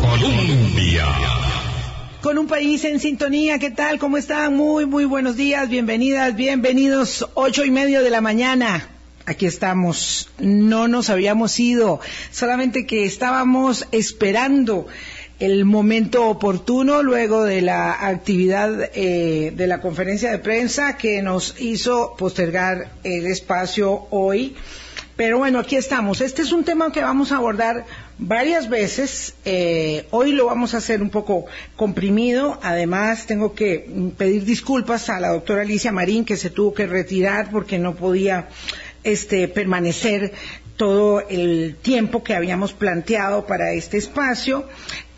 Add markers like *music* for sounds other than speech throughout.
Colombia. Con un país en sintonía, ¿qué tal? ¿Cómo están? Muy, muy buenos días, bienvenidas, bienvenidos. Ocho y medio de la mañana. Aquí estamos. No nos habíamos ido, solamente que estábamos esperando el momento oportuno luego de la actividad eh, de la conferencia de prensa que nos hizo postergar el espacio hoy. Pero bueno, aquí estamos. Este es un tema que vamos a abordar varias veces. Eh, hoy lo vamos a hacer un poco comprimido. Además, tengo que pedir disculpas a la doctora Alicia Marín, que se tuvo que retirar porque no podía este, permanecer todo el tiempo que habíamos planteado para este espacio,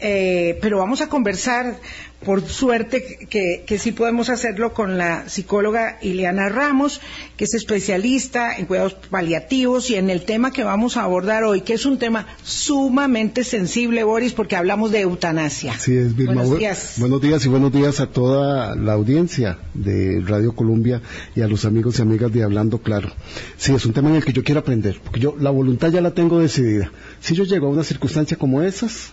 eh, pero vamos a conversar por suerte que, que, sí podemos hacerlo con la psicóloga Ileana Ramos, que es especialista en cuidados paliativos y en el tema que vamos a abordar hoy, que es un tema sumamente sensible, Boris, porque hablamos de eutanasia. Sí, es Vilma. Buenos días. Buenos días y buenos días a toda la audiencia de Radio Colombia y a los amigos y amigas de Hablando Claro. Sí, es un tema en el que yo quiero aprender, porque yo la voluntad ya la tengo decidida. Si yo llego a una circunstancia como esas,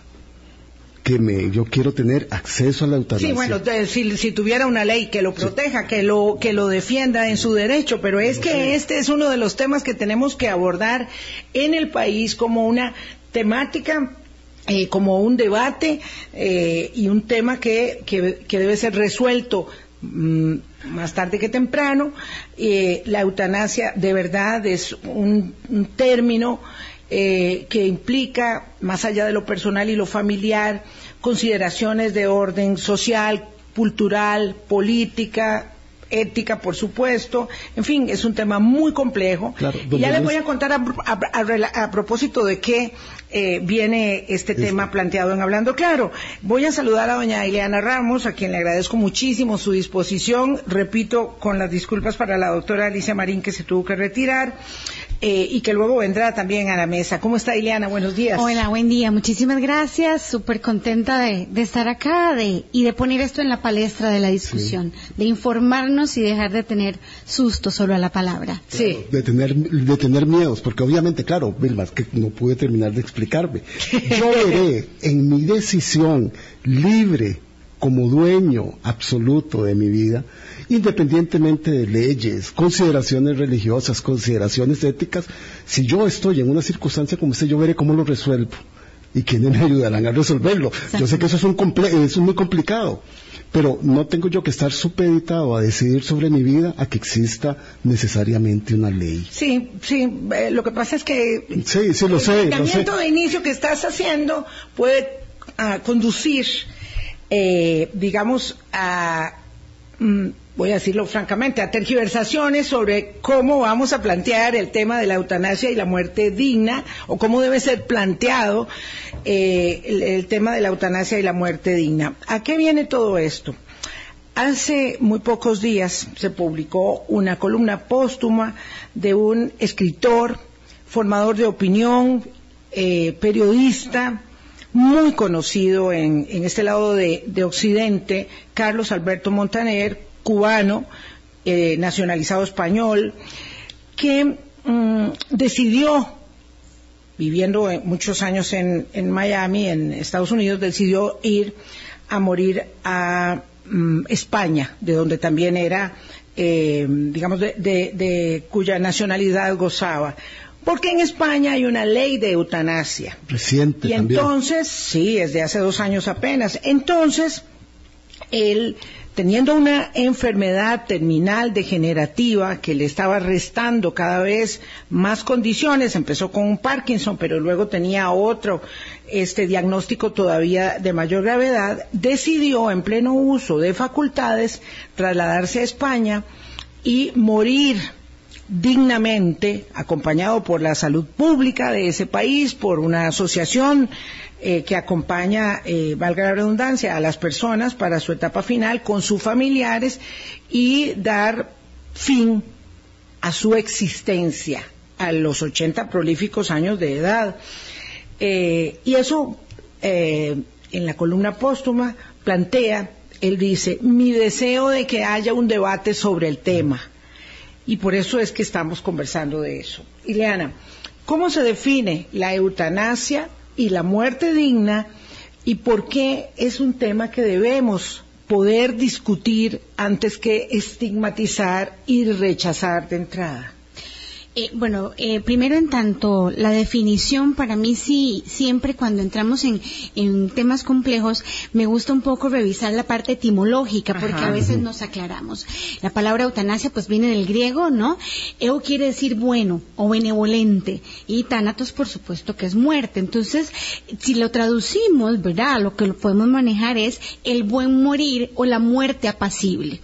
que me, yo quiero tener acceso a la eutanasia. Sí, bueno, si, si, tuviera una ley que lo proteja, sí. que lo que lo defienda en su derecho, pero es que este es uno de los temas que tenemos que abordar en el país como una temática eh, como un debate eh, y un tema que, que, que debe ser resuelto mmm, más tarde que temprano. Eh, la eutanasia de verdad es un, un término eh, que implica, más allá de lo personal y lo familiar, consideraciones de orden social, cultural, política, ética, por supuesto. En fin, es un tema muy complejo. Claro, y ya les voy a contar a, a, a, a propósito de qué eh, viene este Listo. tema planteado en Hablando Claro. Voy a saludar a doña Ileana Ramos, a quien le agradezco muchísimo su disposición. Repito, con las disculpas para la doctora Alicia Marín, que se tuvo que retirar. Eh, y que luego vendrá también a la mesa. ¿Cómo está Ileana? Buenos días. Hola, buen día. Muchísimas gracias. Súper contenta de, de, estar acá de, y de poner esto en la palestra de la discusión, sí. de informarnos y dejar de tener susto solo a la palabra. Sí. De tener, de tener miedos, porque obviamente, claro, Vilma, que no pude terminar de explicarme. *laughs* Yo veré en mi decisión libre como dueño absoluto de mi vida, independientemente de leyes, consideraciones religiosas, consideraciones éticas, si yo estoy en una circunstancia como esta, yo veré cómo lo resuelvo y quiénes *laughs* me ayudarán a resolverlo. Exacto. Yo sé que eso es, un eso es muy complicado, pero no tengo yo que estar supeditado a decidir sobre mi vida a que exista necesariamente una ley. Sí, sí, eh, lo que pasa es que sí, sí, lo el sé, planteamiento de inicio que estás haciendo puede uh, conducir, eh, digamos, a... Mm, voy a decirlo francamente, a tergiversaciones sobre cómo vamos a plantear el tema de la eutanasia y la muerte digna, o cómo debe ser planteado eh, el, tema de la eutanasia y la muerte digna. ¿A qué viene todo esto? Hace muy pocos días se publicó una columna póstuma de un escritor, formador de opinión, eh, periodista, muy conocido en, en este lado de Occidente, Carlos Alberto Montaner, cubano, eh, nacionalizado español, que mmm, decidió, viviendo muchos años en, en, Miami, en Estados Unidos, decidió ir a morir a mmm, España, de donde también era, eh, digamos, de, de, de, cuya nacionalidad gozaba. Porque en España hay una ley de eutanasia. Reciente. Y también. entonces, sí, es de hace dos años apenas. Entonces, él teniendo una enfermedad terminal degenerativa que le estaba restando cada vez más condiciones, empezó con un Parkinson, pero luego tenía otro este diagnóstico todavía de mayor gravedad, decidió en pleno uso de facultades trasladarse a España y morir dignamente, acompañado por la salud pública de ese país, por una asociación eh, que acompaña, eh, valga la redundancia, a las personas para su etapa final con sus familiares y dar fin a su existencia a los 80 prolíficos años de edad. Eh, y eso, en la columna póstuma, plantea, él dice, mi deseo de que haya un debate sobre el tema. Y por eso es que estamos conversando de eso. Ileana, ¿Cómo se define la eutanasia y la muerte digna y por qué es un tema que debemos poder discutir antes que estigmatizar y rechazar de entrada? Eh, bueno, eh, primero en tanto, la definición para mí sí, siempre cuando entramos en, temas complejos, me gusta un poco revisar la parte etimológica, porque a veces nos aclaramos. La palabra eutanasia pues viene del griego, ¿no? Eu quiere decir bueno o benevolente, y tanatos por supuesto que es muerte. Entonces, si lo traducimos, ¿verdad? Lo que lo podemos manejar es el buen morir o la muerte apacible.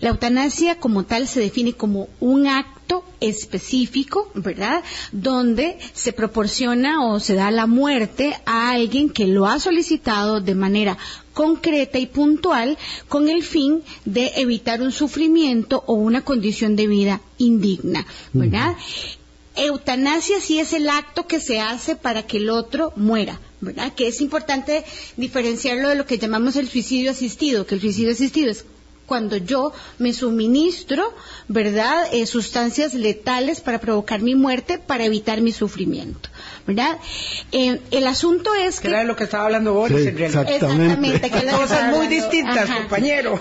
La eutanasia como tal se define como un acto específico, ¿verdad? Donde se proporciona o se da la muerte a alguien que lo ha solicitado de manera concreta y puntual con el fin de evitar un sufrimiento o una condición de vida indigna, ¿verdad? Eutanasia sí es el acto que se hace para que el otro muera, ¿verdad? Que es importante diferenciarlo de lo que llamamos el suicidio asistido, que el suicidio asistido es cuando yo me suministro, ¿verdad?, eh, sustancias letales para provocar mi muerte, para evitar mi sufrimiento. ¿verdad? Eh, el asunto es que... Era lo que estaba hablando Boris en realidad. Exactamente. que Cosas muy distintas, compañero.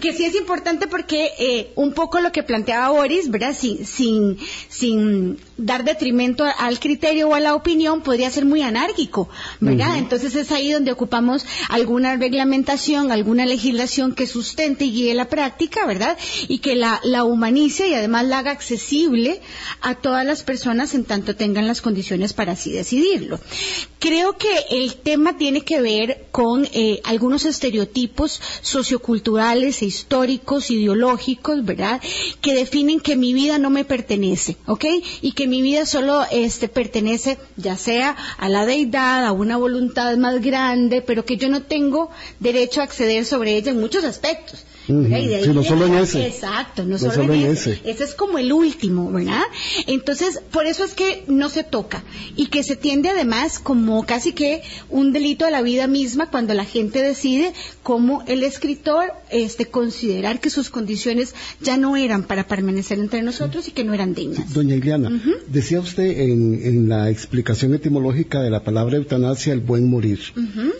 Que sí es importante porque eh, un poco lo que planteaba Boris, ¿verdad? Sin, sin, sin dar detrimento al criterio o a la opinión, podría ser muy anárquico, ¿verdad? Entonces es ahí donde ocupamos alguna reglamentación, alguna legislación que sustente y guíe la práctica, ¿verdad? Y que la, la humanice y además la haga accesible a todas las personas en tanto tengan las condiciones para así decidirlo. Creo que el tema tiene que ver con eh, algunos estereotipos socioculturales e históricos, ideológicos, ¿verdad? Que definen que mi vida no me pertenece, ¿ok? Y que mi vida solo este, pertenece ya sea a la deidad, a una voluntad más grande, pero que yo no tengo derecho a acceder sobre ella en muchos aspectos no solo en ese. Exacto, no, solo, en, ese. ese. es como el último, ¿verdad? Entonces, por eso es que no se toca y que se tiende además como casi que un delito a la vida misma cuando la gente decide como el escritor este considerar que sus condiciones ya no eran para permanecer entre nosotros y que no eran dignas. Doña Iliana, decía usted en, la explicación etimológica de la palabra eutanasia el buen morir.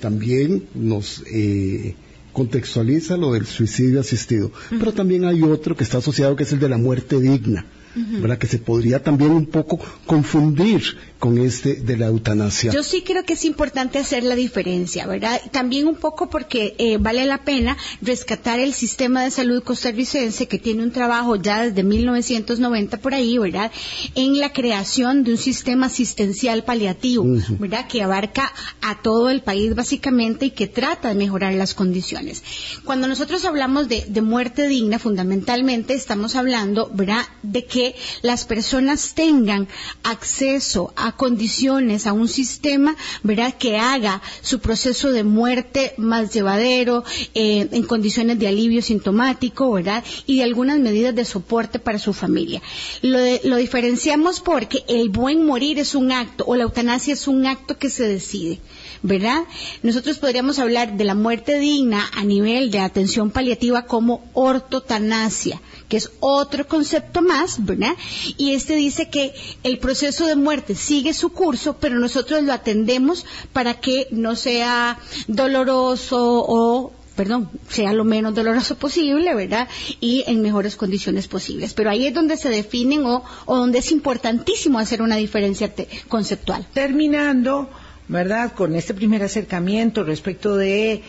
También nos eh, contextualiza lo del suicidio asistido, pero también hay otro que está asociado que es el de la muerte digna. ¿Verdad? Que se podría también un poco confundir con este de la eutanasia. Yo sí creo que es importante hacer la diferencia, ¿verdad? También un poco porque eh, vale la pena rescatar el sistema de salud costarricense que tiene un trabajo ya desde 1990 por ahí, ¿verdad? En la creación de un sistema asistencial paliativo, ¿verdad? Que abarca a todo el país básicamente y que trata de mejorar las condiciones. Cuando nosotros hablamos de, de muerte digna, fundamentalmente estamos hablando, ¿verdad? De que las personas tengan acceso a condiciones, a un sistema, ¿verdad?, que haga su proceso de muerte más llevadero, eh, en condiciones de alivio sintomático, ¿verdad?, y de algunas medidas de soporte para su familia. Lo, lo diferenciamos porque el buen morir es un acto, o la eutanasia es un acto que se decide. ¿verdad? Nosotros podríamos hablar de la muerte digna a nivel de atención paliativa como ortotanasia, que es otro concepto más, ¿verdad? Y este dice que el proceso de muerte sigue su curso, pero nosotros lo atendemos para que no sea doloroso o perdón, sea lo menos doloroso posible, ¿verdad? Y en mejores condiciones posibles. Pero ahí es donde se definen o, o donde es importantísimo hacer una diferencia conceptual. Terminando, ¿verdad? Con este primer acercamiento respecto de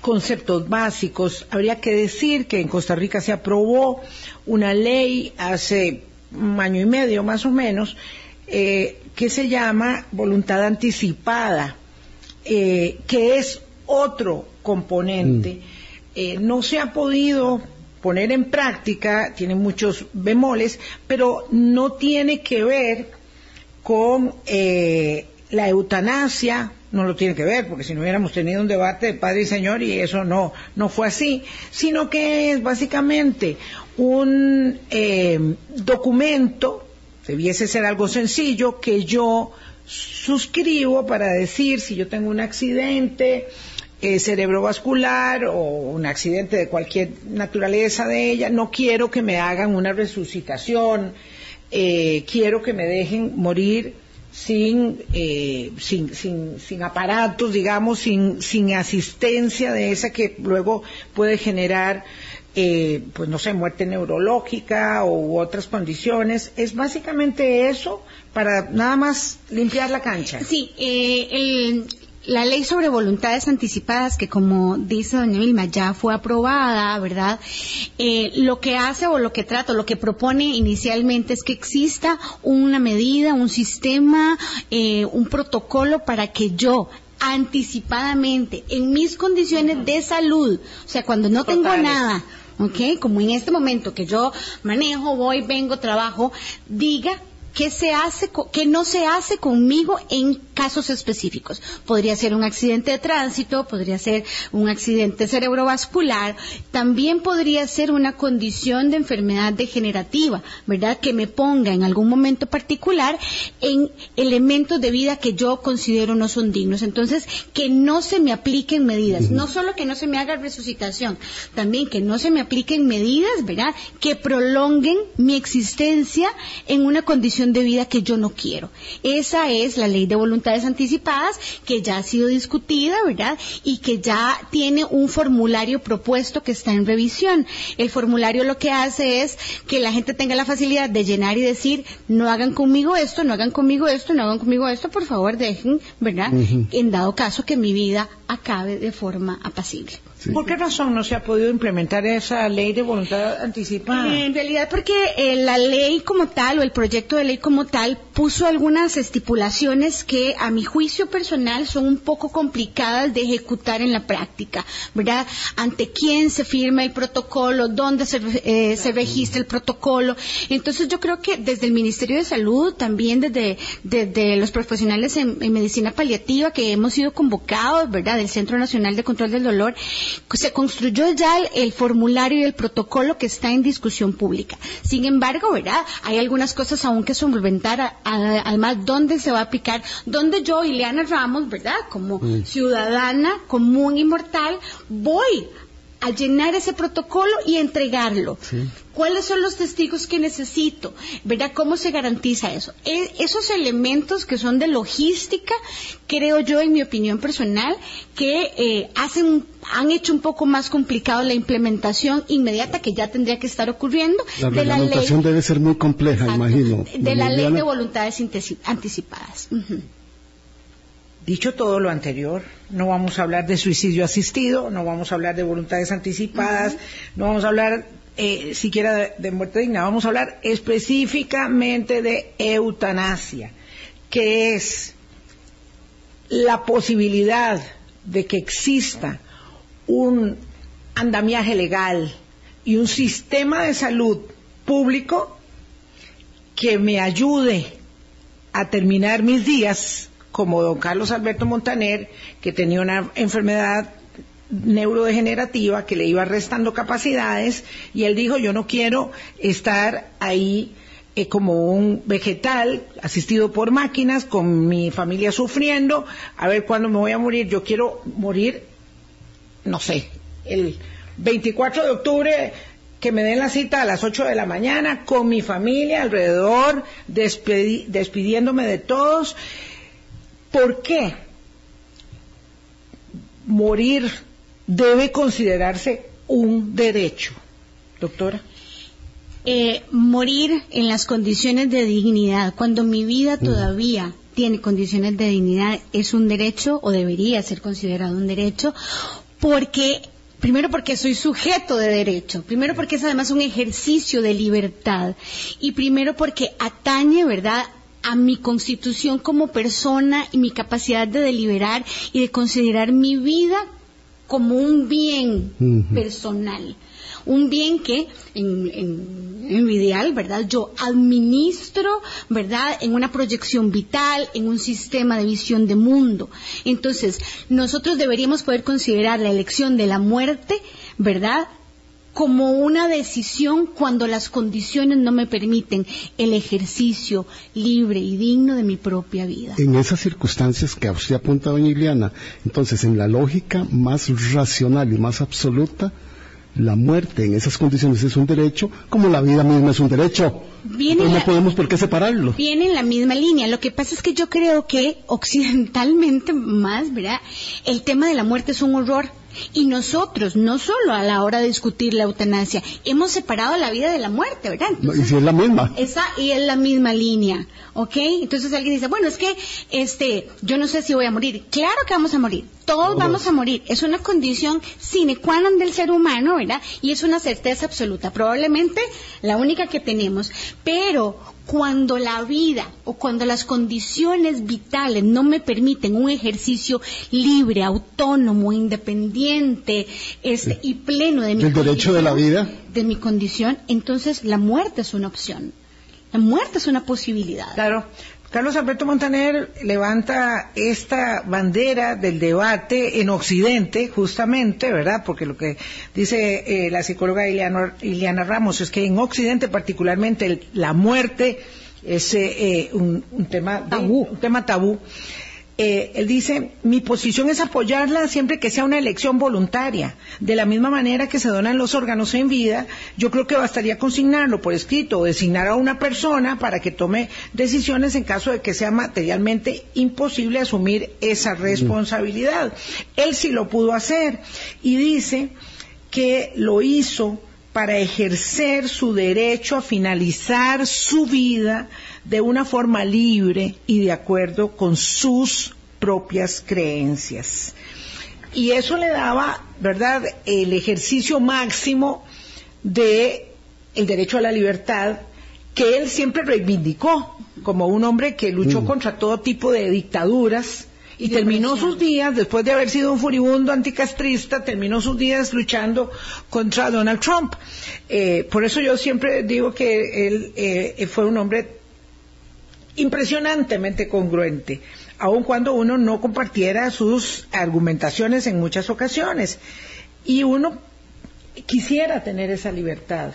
conceptos básicos, habría que decir que en Costa Rica se aprobó una ley hace un año y medio más o menos eh, que se llama voluntad anticipada, eh, que es otro componente. Mm. Eh, no se ha podido poner en práctica, tiene muchos bemoles, pero no tiene que ver con la eutanasia no lo tiene que ver, porque si no hubiéramos tenido un debate de padre y señor y eso no, no fue así, sino que es básicamente un eh, documento, debiese ser algo sencillo, que yo suscribo para decir si yo tengo un accidente eh, cerebrovascular o un accidente de cualquier naturaleza de ella, no quiero que me hagan una resucitación, eh, quiero que me dejen morir sin, eh, sin, sin, sin aparatos, digamos, sin, sin asistencia de esa que luego puede generar eh, pues no sé, muerte neurológica u otras condiciones. Es básicamente eso para nada más limpiar la cancha. Sí, eh, el, la ley sobre voluntades anticipadas, que como dice doña Vilma, ya fue aprobada, ¿verdad? Eh, lo que hace o lo que trata, lo que propone inicialmente es que exista una medida, un sistema, eh, un protocolo para que yo anticipadamente, en mis condiciones de salud, o sea, cuando no tengo nada, ¿ok? Como en este momento que yo manejo, voy, vengo, trabajo, diga qué se hace, qué no se hace conmigo en casos específicos. Podría ser un accidente de tránsito, podría ser un accidente cerebrovascular, también podría ser una condición de enfermedad degenerativa, ¿verdad? Que me ponga en algún momento particular en elementos de vida que yo considero no son dignos. Entonces, que no se me apliquen medidas, no solo que no se me haga resucitación, también que no se me apliquen medidas, ¿verdad? Que prolonguen mi existencia en una condición de vida que yo no quiero. Esa es la ley de voluntades anticipadas que ya ha sido discutida, ¿verdad? Y que ya tiene un formulario propuesto que está en revisión. El formulario lo que hace es que la gente tenga la facilidad de llenar y decir, no hagan conmigo esto, no hagan conmigo esto, no hagan conmigo esto, por favor dejen, ¿verdad? En dado caso que mi vida acabe de forma apacible. Sí. ¿Por qué razón no se ha podido implementar esa ley de voluntad anticipada? En realidad porque eh, la ley como tal o el proyecto de ley como tal puso algunas estipulaciones que a mi juicio personal son un poco complicadas de ejecutar en la práctica, ¿verdad? Ante quién se firma el protocolo, dónde se, eh, se registra el protocolo. Entonces yo creo que desde el Ministerio de Salud, también desde, desde los profesionales en, en medicina paliativa que hemos sido convocados, ¿verdad? Del Centro Nacional de Control del Dolor, se construyó ya el, el formulario y el protocolo que está en discusión pública. Sin embargo, ¿verdad? Hay algunas cosas aún que solventar, a- a- además, dónde se va a aplicar, dónde yo, Ileana Ramos, ¿verdad? Como ciudadana común y mortal, voy a llenar ese protocolo y entregarlo. ¿Cuáles son los testigos que necesito? ¿Verdad? ¿Cómo se garantiza eso? E- esos elementos que son de logística, creo yo, en mi opinión personal, que eh, hacen, han hecho un poco más complicado la implementación inmediata que ya tendría que estar ocurriendo La de la ley. debe ser muy compleja, Exacto, imagino. De la ley de voluntades anticipadas. Dicho todo lo anterior, no vamos a hablar de suicidio asistido, no vamos a hablar de voluntades anticipadas, no vamos a hablar eh, siquiera de, de muerte digna, vamos a hablar específicamente de eutanasia, que es la posibilidad de que exista un andamiaje legal y un sistema de salud público que me ayude a terminar mis días como don Carlos Alberto Montaner, que tenía una enfermedad neurodegenerativa que le iba restando capacidades y él dijo yo no quiero estar ahí eh, como un vegetal asistido por máquinas con mi familia sufriendo a ver cuándo me voy a morir. Yo quiero morir no sé el 24 de octubre que me den la cita a las 8 de la mañana con mi familia alrededor despedi- despidiéndome de todos ¿por qué morir debe considerarse un derecho, doctora? Eh, morir en las condiciones de dignidad, cuando mi vida todavía tiene condiciones de dignidad, es un derecho o debería ser considerado un derecho, porque Primero porque soy sujeto de derecho, primero porque es además un ejercicio de libertad y primero porque atañe, ¿verdad?, a mi constitución como persona y mi capacidad de deliberar y de considerar mi vida como un bien personal. Un bien que, en, en- en lo ideal, ¿verdad? Yo administro, ¿verdad? En una proyección vital, en un sistema de visión de mundo. Entonces, nosotros deberíamos poder considerar la elección de la muerte, ¿verdad? Como una decisión cuando las condiciones no me permiten el ejercicio libre y digno de mi propia vida. En esas circunstancias que a usted apunta, doña Iliana, entonces en la lógica más racional y más absoluta, la muerte en esas condiciones es un derecho, como la vida misma es un derecho. Viene no la- podemos por qué separarlo. Viene en la misma línea. Lo que pasa es que yo creo que occidentalmente más, ¿verdad? El tema de la muerte es un horror. Y nosotros, no solo a la hora de discutir la eutanasia, hemos separado la vida de la muerte, ¿verdad? Y si es la misma. Esa y es la misma línea, ¿ok? Entonces alguien dice, bueno, es que, este, yo no sé si voy a morir. Claro que vamos a morir. Todos Todos. vamos a morir. Es una condición sine qua non del ser humano, ¿verdad? Y es una certeza absoluta. Probablemente la única que tenemos. Pero cuando la vida o cuando las condiciones vitales no me permiten un ejercicio libre, autónomo, independiente, este, y pleno de mi El derecho de la condición, vida. de mi condición, entonces la muerte es una opción. La muerte es una posibilidad. Claro. Carlos Alberto Montaner levanta esta bandera del debate en Occidente, justamente, ¿verdad? Porque lo que dice eh, la psicóloga Iliana Ramos es que en Occidente, particularmente, el- la muerte es eh, eh, un, un tema Tabú. un tema tabú. Eh, él dice, mi posición es apoyarla siempre que sea una elección voluntaria. De la misma manera que se donan los órganos en vida, yo creo que bastaría consignarlo por escrito o designar a una persona para que tome decisiones en caso de que sea materialmente imposible asumir esa responsabilidad. Él sí lo pudo hacer y dice que lo hizo para ejercer su derecho a finalizar su vida de una forma libre y de acuerdo con sus propias creencias. Y eso le daba, ¿verdad?, el ejercicio máximo de el derecho a la libertad que él siempre reivindicó como un hombre que luchó contra todo tipo de dictaduras y terminó sus días, después de haber sido un furibundo anticastrista, terminó sus días luchando contra Donald Trump. Eh, por eso yo siempre digo que él eh, fue un hombre impresionantemente congruente, aun cuando uno no compartiera sus argumentaciones en muchas ocasiones. Y uno quisiera tener esa libertad,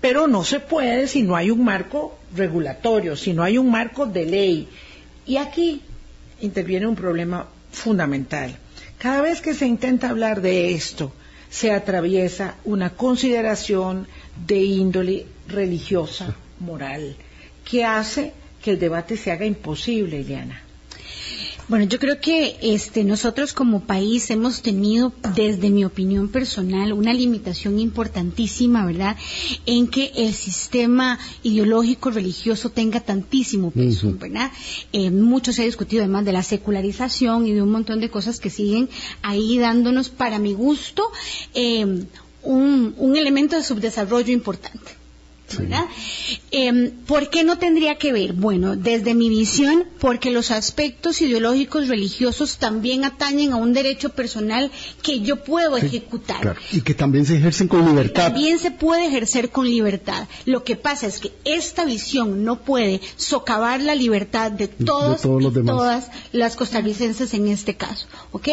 pero no se puede si no hay un marco regulatorio, si no hay un marco de ley. Y aquí interviene un problema fundamental. Cada vez que se intenta hablar de esto, se atraviesa una consideración de índole religiosa, moral, que hace que el debate se haga imposible, Ileana. Bueno, yo creo que este, nosotros como país hemos tenido, desde mi opinión personal, una limitación importantísima, ¿verdad?, en que el sistema ideológico religioso tenga tantísimo peso. ¿verdad? Eh, mucho se ha discutido además de la secularización y de un montón de cosas que siguen ahí dándonos, para mi gusto, eh, un, un elemento de subdesarrollo importante. ¿Verdad? Eh, ¿Por qué no tendría que ver? Bueno, desde mi visión, porque los aspectos ideológicos religiosos también atañen a un derecho personal que yo puedo Sí, ejecutar. claro. Y que también se ejercen con libertad. También se puede ejercer con libertad. Lo que pasa es que esta visión no puede socavar la libertad de todos, todos los y demás. todas las costarricenses en este caso, ¿ok?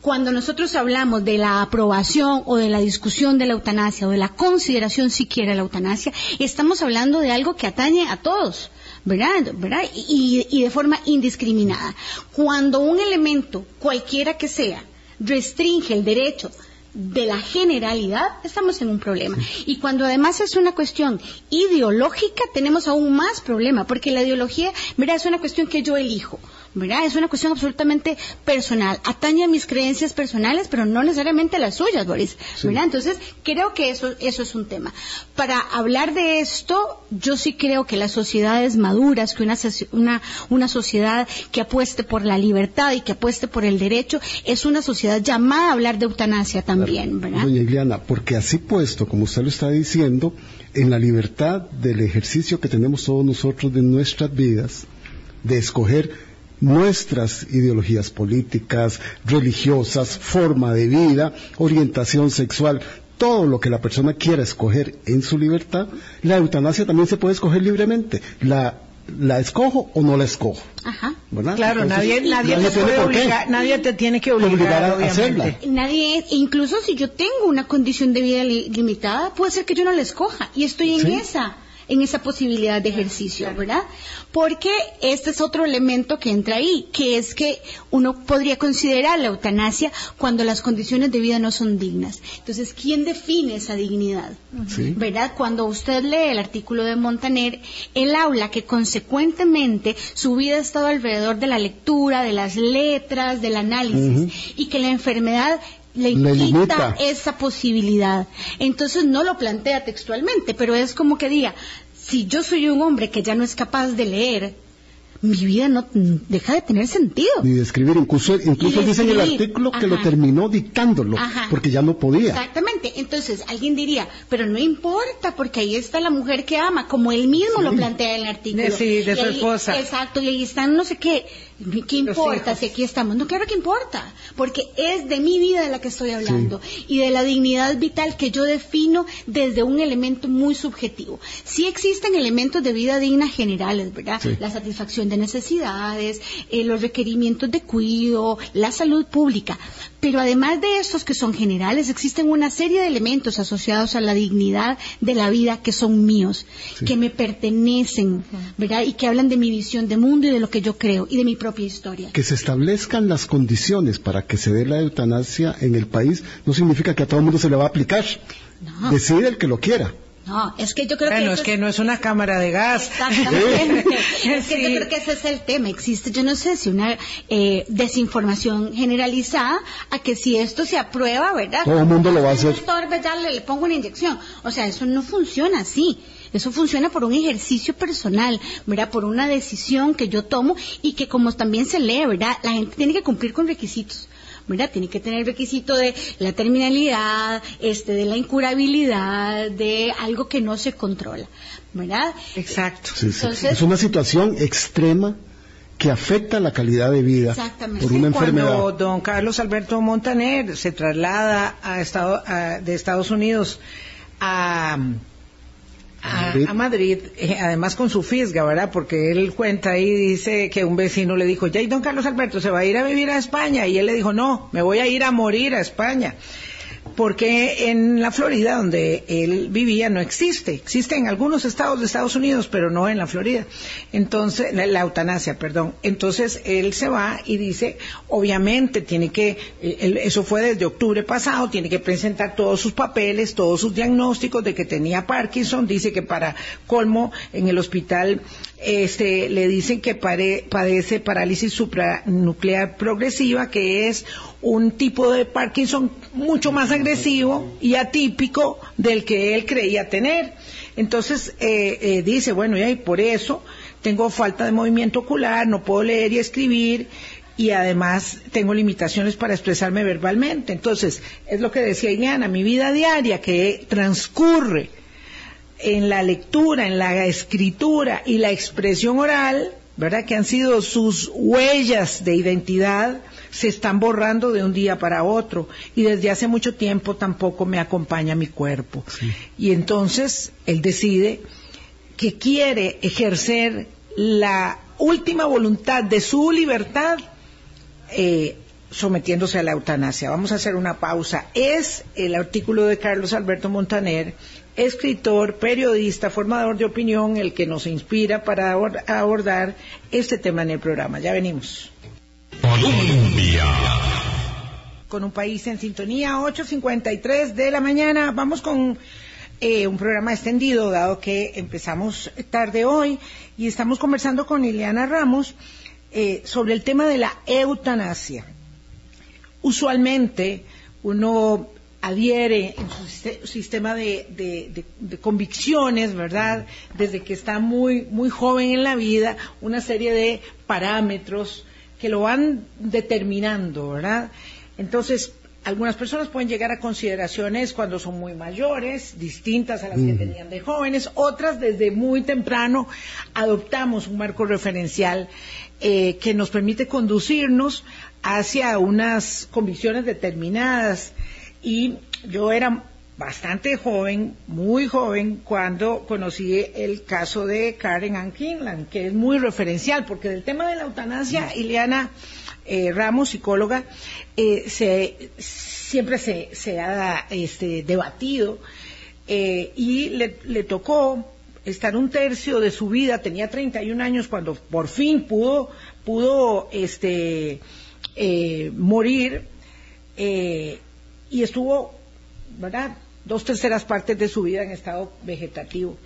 Cuando nosotros hablamos de la aprobación o de la discusión de la eutanasia o de la consideración siquiera de la eutanasia, estamos hablando de algo que atañe a todos. ¿verdad? ¿verdad? Y, y de forma indiscriminada. Cuando un elemento, cualquiera que sea, restringe el derecho de la generalidad, estamos en un problema. Y cuando además es una cuestión ideológica, tenemos aún más problema, porque la ideología, ¿verdad? Es una cuestión que yo elijo, ¿verdad? Es una cuestión absolutamente personal. Atañe a mis creencias personales, pero no necesariamente a las suyas, Boris, ¿verdad? Entonces, creo que eso, eso es un tema. Para hablar de esto, yo sí creo que las sociedades maduras, que una, una, una sociedad que apueste por la libertad y que apueste por el derecho, es una sociedad llamada a hablar de eutanasia también, ¿verdad? Doña Ileana, porque así puesto, como usted lo está diciendo, en la libertad del ejercicio que tenemos todos nosotros de nuestras vidas, de escoger nuestras ideologías políticas, religiosas, forma de vida, orientación sexual, todo lo que la persona quiera escoger en su libertad, la eutanasia también se puede escoger libremente. La, la escojo o no la escojo. Ajá. ¿verdad? Claro, Entonces, nadie, nadie, te tiene puede obligar, nadie te tiene que obligar, obligar a obviamente. hacerla. Nadie, incluso si yo tengo una condición de vida li- limitada, puede ser que yo no la escoja y estoy en Sí. esa. En esa posibilidad de ejercicio, ¿verdad? Porque este es otro elemento que entra ahí, que es que uno podría considerar la eutanasia cuando las condiciones de vida no son dignas. Entonces, ¿quién define esa dignidad? Sí. ¿Verdad? Cuando usted lee el artículo de Montaner, él habla que consecuentemente su vida ha estado alrededor de la lectura, de las letras, del análisis, y que la enfermedad le Le quita limita. esa posibilidad. Entonces no lo plantea textualmente, pero es como que diga, si yo soy un hombre que ya no es capaz de leer, mi vida no deja de tener sentido. Ni de escribir, incluso, incluso dice en el artículo que Ajá. lo terminó dictándolo, Ajá. porque ya no podía. Exactamente. Entonces, alguien diría, pero no importa, porque ahí está la mujer que ama, como él mismo lo plantea en el artículo. Sí, de Y su ahí- esposa. Exacto, y ahí están no sé qué. ¿Qué importa si aquí estamos? No, claro que importa, porque es de mi vida de la que estoy hablando y de la dignidad vital que yo defino desde un elemento muy subjetivo. Sí existen elementos de vida digna generales, ¿verdad? Sí. La satisfacción de necesidades, eh, los requerimientos de cuidado, la salud pública. Pero además de estos que son generales, existen una serie de elementos asociados a la dignidad de la vida que son míos, que me pertenecen, ¿verdad? Y que hablan de mi visión de mundo y de lo que yo creo y de mi propia historia. Que se establezcan las condiciones para que se dé la eutanasia en el país no significa que a todo el mundo se le va a aplicar. No. Decide el que lo quiera. No, es que yo creo Bueno, que... es eso que no es una *laughs* cámara de gas. Exactamente. *laughs* es que Sí. yo creo que ese es el tema. Existe, yo no sé si una eh, desinformación generalizada a que si esto se aprueba, ¿verdad? Todo el mundo lo va a hacer. Ya le, le pongo una inyección. O sea, eso no funciona así. Eso funciona por un ejercicio personal, ¿verdad? Por una decisión que yo tomo y que como también se lee, ¿verdad? La gente tiene que cumplir con requisitos. ¿Verdad? Tiene que tener el requisito de la terminalidad, este, de la incurabilidad, de algo que no se controla, ¿verdad? Exacto. Sí, sí. Entonces- es una situación extrema que afecta la calidad de vida Exactamente. por una Cuando enfermedad. don Carlos Alberto Montaner se traslada a Estado- a- de Estados Unidos a, a- Madrid. a Madrid, eh, además con su fisga, ¿verdad? Porque él cuenta ahí, dice que un vecino le dijo, ya, y don Carlos Alberto se va a ir a vivir a España. Y él le dijo, no, me voy a ir a morir a España. Porque en la Florida, donde él vivía, no existe. Existe en algunos estados de Estados Unidos, pero no en la Florida. Entonces, la, eutanasia, perdón. Entonces, él se va y dice, obviamente, tiene que, eh, eso fue desde octubre pasado, tiene que presentar todos sus papeles, todos sus diagnósticos de que tenía Parkinson. Dice que para colmo, en el hospital, este, le dicen que pare- padece parálisis supranuclear progresiva, que es un tipo de Parkinson mucho más agresivo y atípico del que él creía tener. Entonces eh, eh, dice, bueno, y por eso tengo falta de movimiento ocular, no puedo leer y escribir y además tengo limitaciones para expresarme verbalmente. Entonces, es lo que decía Ileana, mi vida diaria que transcurre en la lectura, en la escritura y la expresión oral, ¿verdad? Que han sido sus huellas de identidad, se están borrando de un día para otro y desde hace mucho tiempo tampoco me acompaña mi cuerpo. Y entonces él decide que quiere ejercer la última voluntad de su libertad eh, sometiéndose a la eutanasia. Vamos a hacer una pausa. Es el artículo de Carlos Alberto Montaner, escritor, periodista, formador de opinión, el que nos inspira para abor- abordar este tema en el programa. Ya venimos. Colombia. Con un país en sintonía, 8.53 de la mañana. Vamos con eh, un programa extendido, dado que empezamos tarde hoy y estamos conversando con Ileana Ramos eh, sobre el tema de la eutanasia. Usualmente uno adhiere en su siste- sistema de, de- de- de convicciones, ¿verdad? Desde que está muy, muy joven en la vida, una serie de parámetros que lo van determinando, ¿verdad? Entonces, algunas personas pueden llegar a consideraciones cuando son muy mayores, distintas a las que tenían de jóvenes, otras desde muy temprano adoptamos un marco referencial eh, que nos permite conducirnos hacia unas convicciones determinadas. Y yo era bastante joven, muy joven, cuando conocí el caso de Karen Ann Kinlan, que es muy referencial, porque del tema de la eutanasia, Ileana eh, Ramos, psicóloga, eh, se, siempre se, se ha este, debatido eh, y le, le tocó estar un tercio de su vida, tenía 31 años cuando por fin pudo, pudo este, morir eh, y estuvo, ¿verdad? Dos terceras partes de su vida en estado vegetativo.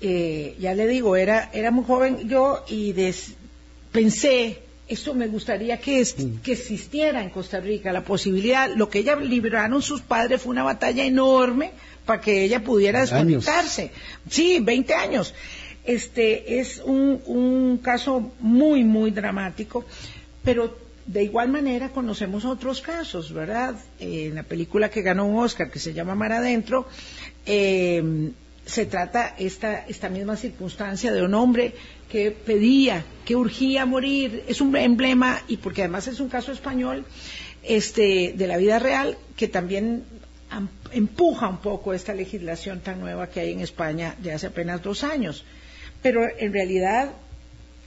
Eh, ya le digo, era, era muy joven yo y pensé, esto me gustaría que, Mm. que existiera en Costa Rica, la posibilidad, lo que ella libraron sus padres fue una batalla enorme para que ella pudiera Años. desconectarse. Sí, 20 años. Este es un, un caso muy, muy dramático, pero de igual manera conocemos otros casos, ¿verdad? En la película que ganó un Oscar, que se llama Mar Adentro, eh, se trata esta, esta misma circunstancia de un hombre que pedía, que urgía morir, es un emblema, y porque además es un caso español, este, de la vida real, que también am- empuja un poco esta legislación tan nueva que hay en España de hace apenas dos años. Pero en realidad,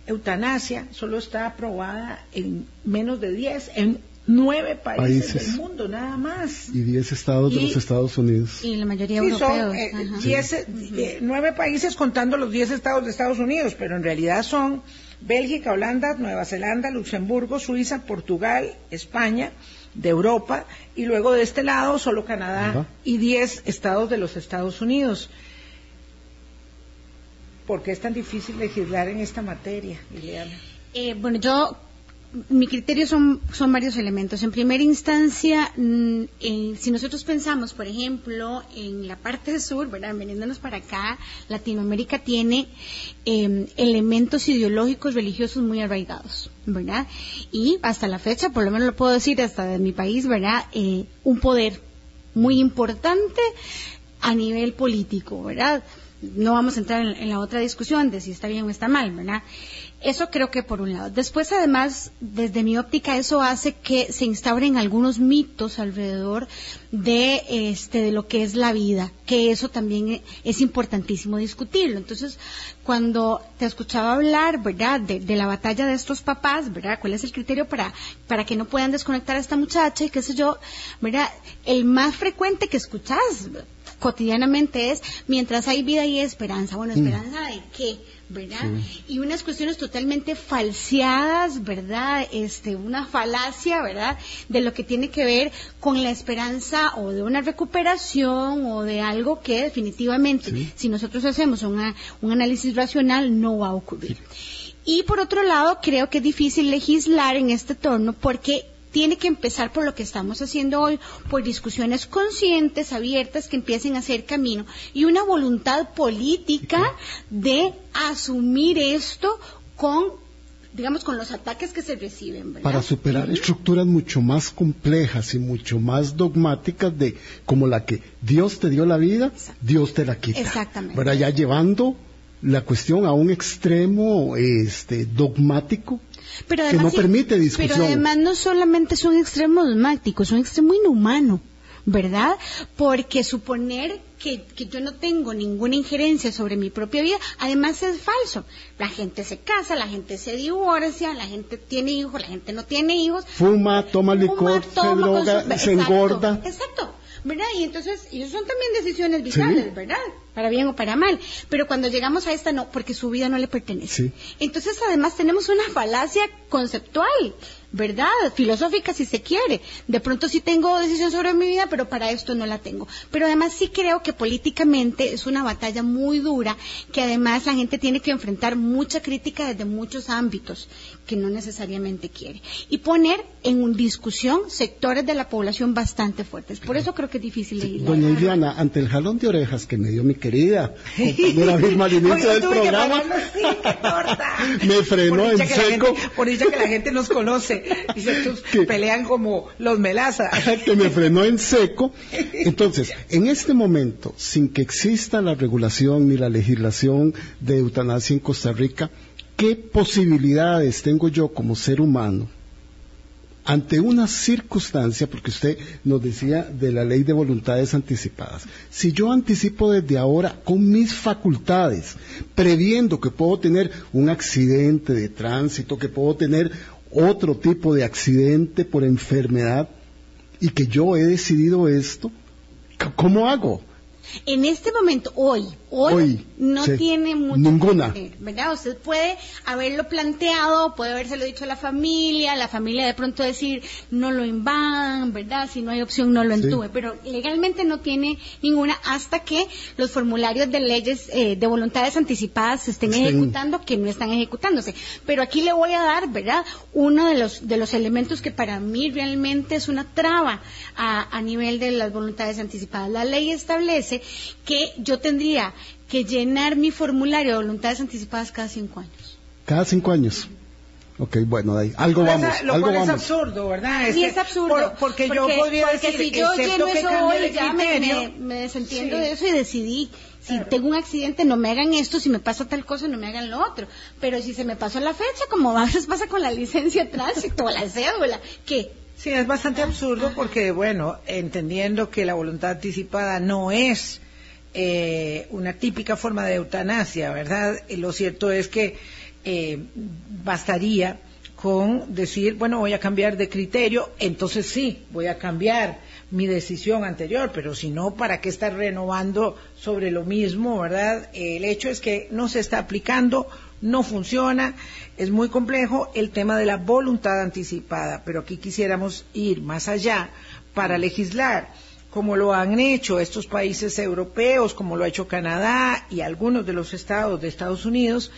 eutanasia solo está aprobada en menos de 10, en nueve países, Países. del mundo, nada más. Y 10 estados de Y- los Estados Unidos. Y la mayoría Sí, europeos. son eh, diez, eh, nueve países contando los diez estados de Estados Unidos, pero en realidad son Bélgica, Holanda, Nueva Zelanda, Luxemburgo, Suiza, Portugal, España, de Europa, y luego de este lado solo Canadá Ajá. y diez estados de los Estados Unidos. ¿Por qué es tan difícil legislar en esta materia, Liliana? Eh, bueno, yo, mi criterio son, son varios elementos. En primera instancia, mm, en- si nosotros pensamos, por ejemplo, en la parte sur, ¿verdad? Veniéndonos para acá, Latinoamérica tiene eh, elementos ideológicos religiosos muy arraigados, ¿verdad? Y hasta la fecha, por lo menos lo puedo decir hasta de mi país, ¿verdad? Eh, un poder muy importante a nivel político, ¿verdad? No vamos a entrar en, la otra discusión de si está bien o está mal, ¿verdad? Eso creo que por un lado. Después, además, desde mi óptica, eso hace que se instauren algunos mitos alrededor de, este, de lo que es la vida, que eso también e- es importantísimo discutirlo. Entonces, cuando te escuchaba hablar, ¿verdad?, de, de la batalla de estos papás, ¿verdad?, cuál es el criterio para, para que no puedan desconectar a esta muchacha y qué sé yo, ¿verdad?, el más frecuente que escuchas cotidianamente es mientras hay vida y esperanza. Bueno, ¿esperanza de qué? ¿Verdad? Y unas cuestiones totalmente falseadas, ¿verdad? Este, una falacia, ¿verdad? De lo que tiene que ver con la esperanza o de una recuperación o de algo que definitivamente, si nosotros hacemos una- un análisis racional, no va a ocurrir. Y por otro lado, creo que es difícil legislar en este torno porque tiene que empezar por lo que estamos haciendo hoy, por discusiones conscientes, abiertas, que empiecen a hacer camino y una voluntad política de asumir esto con, digamos, con los ataques que se reciben. ¿verdad? para superar estructuras mucho más complejas y mucho más dogmáticas de como la que Dios te dio la vida, Dios te la quita. Exactamente. ¿Verdad? Ya llevando la cuestión a un extremo este dogmático pero que no permite discusión. Pero además no solamente es un extremo dogmático, es un extremo inhumano, ¿verdad? Porque suponer que, que yo no tengo ninguna injerencia sobre mi propia vida, además es falso. La gente se casa, la gente se divorcia, la gente tiene hijos, la gente no tiene hijos. Fuma, toma licor, se toma, droga, se exacto, engorda. Exacto. ¿Verdad? Y entonces, y eso son también decisiones vitales, Sí. ¿verdad? Para bien o para mal. Pero cuando llegamos a esta, no, porque su vida no le pertenece. Sí. Entonces, además, tenemos una falacia conceptual, ¿verdad? Filosófica, si se quiere. De pronto sí tengo decisión sobre mi vida, pero para esto no la tengo. Pero además sí creo que políticamente es una batalla muy dura, que además la gente tiene que enfrentar mucha crítica desde muchos ámbitos, que no necesariamente quiere. Y poner en discusión sectores de la población bastante fuertes. Por eso creo que es difícil legislar. Doña Iliana, ante el jalón de orejas que me dio mi querida compañera *laughs* Vilma al inicio del programa, sí, *laughs* me frenó en seco. gente- por dicha que la gente nos conoce. Dice, estos *laughs* pelean como los melaza. que me frenó en seco. Entonces, en este momento, sin que exista la regulación ni la legislación de eutanasia en Costa Rica, ¿qué posibilidades tengo yo como ser humano ante una circunstancia, porque usted nos decía de la ley de voluntades anticipadas, si yo anticipo desde ahora con mis facultades, previendo que puedo tener un accidente de tránsito, que puedo tener otro tipo de accidente por enfermedad, y que yo he decidido esto, ¿cómo hago? En este momento, hoy, hoy, Hoy, no sí. tiene mucho Ninguna. que ver, ¿verdad? Usted puede haberlo planteado, puede habérselo dicho a la familia, la familia de pronto decir, no lo invadan, ¿verdad? Si no hay opción, no lo Sí. entube, pero legalmente no tiene ninguna hasta que los formularios de leyes eh, de voluntades anticipadas se estén Estén- ejecutando, que no están ejecutándose. Pero aquí le voy a dar, ¿verdad? Uno de los, de los elementos que para mí realmente es una traba a, a nivel de las voluntades anticipadas. La ley establece que yo tendría que llenar mi formulario de voluntades anticipadas cada cinco años. Cada cinco años. Ok, bueno, ahí, algo Lo vamos, es- lo algo cual es vamos. absurdo, ¿verdad? Y que es absurdo. por- porque, yo podría porque decir, si yo lleno eso hoy, ya me, criterio, me- me desentiendo Sí. de eso y decidí. Si tengo un accidente, no me hagan esto. Si me pasa tal cosa, no me hagan lo otro. Pero si se me pasó la fecha, como a veces *laughs* pasa con la licencia de tránsito o la cédula, ¿qué? Sí, es bastante absurdo porque, bueno, entendiendo que la voluntad anticipada no es eh, una típica forma de eutanasia, ¿verdad? Y lo cierto es que eh, bastaría con decir, bueno, voy a cambiar de criterio, entonces sí, voy a cambiar mi decisión anterior, pero si no, ¿para qué estar renovando sobre lo mismo, verdad? El hecho es que no se está aplicando, no funciona, es muy complejo el tema de la voluntad anticipada, pero aquí quisiéramos ir más allá para legislar como lo han hecho estos países europeos, como lo ha hecho Canadá y algunos de los estados de Estados Unidos,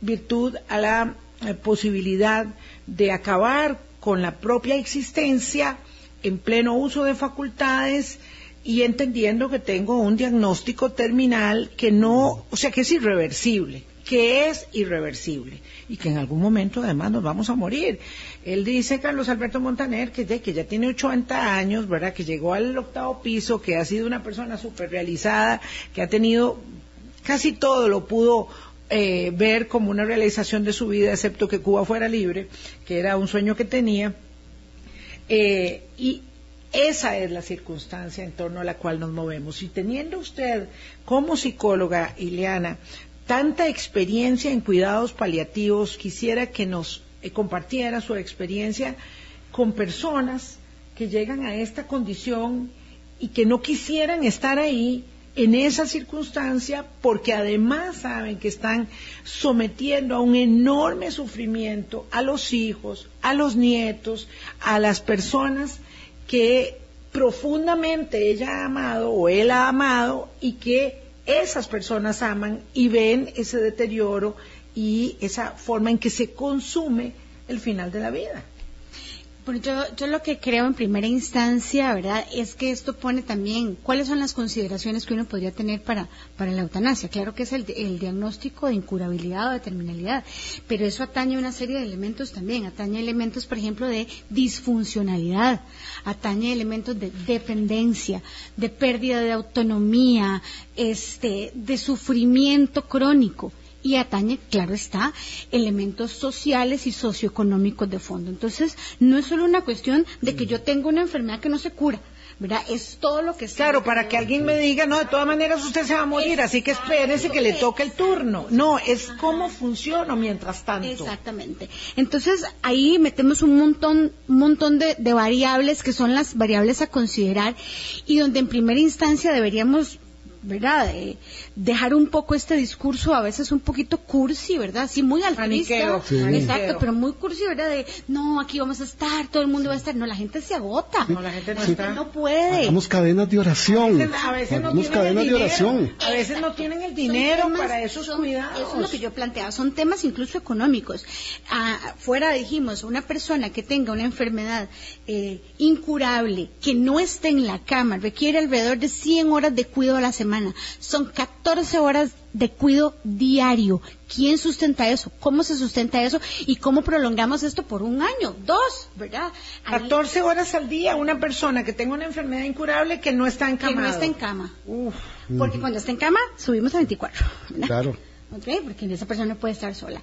virtud a la eh, posibilidad de acabar con la propia existencia en pleno uso de facultades y entendiendo que tengo un diagnóstico terminal que no, o sea, que es irreversible, que es irreversible y que en algún momento además nos vamos a morir. Él dice, Carlos Alberto Montaner, que, de, que ya tiene 80 años, ¿verdad? Que llegó al octavo piso, que ha sido una persona súper realizada, que ha tenido casi todo lo pudo eh, ver como una realización de su vida, excepto que Cuba fuera libre, que era un sueño que tenía. Eh, y esa es la circunstancia en torno a la cual nos movemos. Y teniendo usted como psicóloga, Ileana, tanta experiencia en cuidados paliativos, quisiera que nos eh, compartiera su experiencia con personas que llegan a esta condición y que no quisieran estar ahí en esa circunstancia porque además saben que están sometiendo a un enorme sufrimiento a los hijos, a los nietos, a las personas que profundamente ella ha amado o él ha amado y que esas personas aman y ven ese deterioro y esa forma en que se consume el final de la vida. Bueno, yo, yo lo que creo en primera instancia, ¿verdad?, es que esto pone también cuáles son las consideraciones que uno podría tener para, para la eutanasia. Claro que es el, diagnóstico de incurabilidad o de terminalidad, pero eso atañe a una serie de elementos también. Atañe elementos, por ejemplo, de disfuncionalidad, atañe elementos de dependencia, de pérdida de autonomía, este, de sufrimiento crónico y atañe, claro está, elementos sociales y socioeconómicos de fondo. Entonces, no es solo una cuestión de que yo tengo una enfermedad que no se cura, ¿verdad? Es todo lo que está. Claro, para que alguien me diga, no, de todas maneras usted se va a morir, así que espérese que le toque el turno. No, es cómo funciona mientras tanto. Exactamente. Entonces ahí metemos un montón, un montón de, de variables que son las variables a considerar y donde en primera instancia deberíamos ¿verdad? Eh, dejar un poco este discurso a veces un poquito cursi, ¿verdad? Sí, muy altruista. Sí. Exacto, pero muy cursi, ¿verdad? De, no, aquí vamos a estar, todo el mundo va a estar. No, la gente se agota. No, la gente no La gente está. no puede. Hagamos cadenas de oración. A veces no tienen cadenas el de oración. A veces no tienen el dinero temas- para esos son- cuidados. Eso es lo que yo planteaba. Son temas incluso económicos. Ah, fuera dijimos, una persona que tenga una enfermedad eh, incurable, que no esté en la cama, requiere alrededor de 100 horas de cuidado a la semana. Son 14 horas de cuidado diario. ¿Quién sustenta eso? ¿Cómo se sustenta eso? ¿Y cómo prolongamos esto por un año? Dos, ¿verdad? Ahí- 14 horas al día una persona que tenga una enfermedad incurable que no está en que no está en cama. Uf. Porque cuando está en cama, subimos a 24. ¿verdad? Claro. ¿Ok? Porque esa persona no puede estar sola.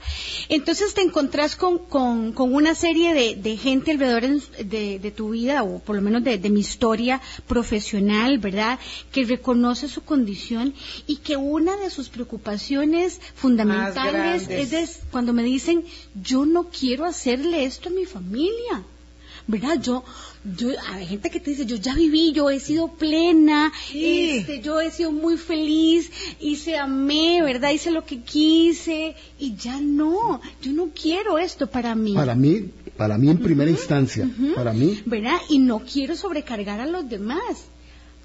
Entonces te encontrás con, con, con una serie de, de gente alrededor de, de tu vida, o por lo menos de, de mi historia profesional, ¿verdad? Que reconoce su condición y que una de sus preocupaciones fundamentales es, es cuando me dicen, yo no quiero hacerle esto a mi familia. ¿Verdad? Yo, yo, hay gente que te dice, yo ya viví, yo he sido plena, este, yo he sido muy feliz, hice amé, ¿verdad? Hice lo que quise y ya no, yo no quiero esto para mí. Para mí, para mí en primera instancia, para mí. ¿Verdad? Y no quiero sobrecargar a los demás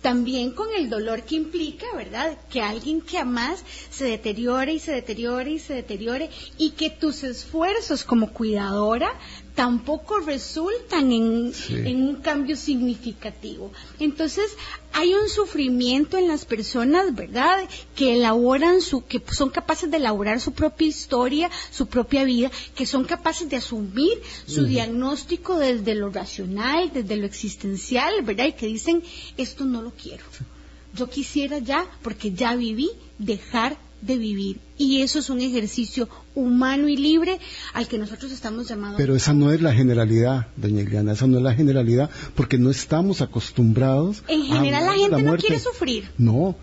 también con el dolor que implica, ¿verdad? Que alguien que amas se deteriore y se deteriore y se deteriore y que tus esfuerzos como cuidadora tampoco resultan en, un cambio significativo. Entonces, hay un sufrimiento en las personas, ¿verdad? Que elaboran su, que son capaces de elaborar su propia historia, su propia vida, que son capaces de asumir su diagnóstico desde lo racional, desde lo existencial, ¿verdad? Y que dicen, esto no lo quiero. Yo quisiera ya, porque ya viví, dejar de vivir. Y eso es un ejercicio humano y libre al que nosotros estamos llamados. Pero esa no es la generalidad, doña Eliana, esa no es la generalidad, porque no estamos acostumbrados. En general la gente no quiere sufrir. No.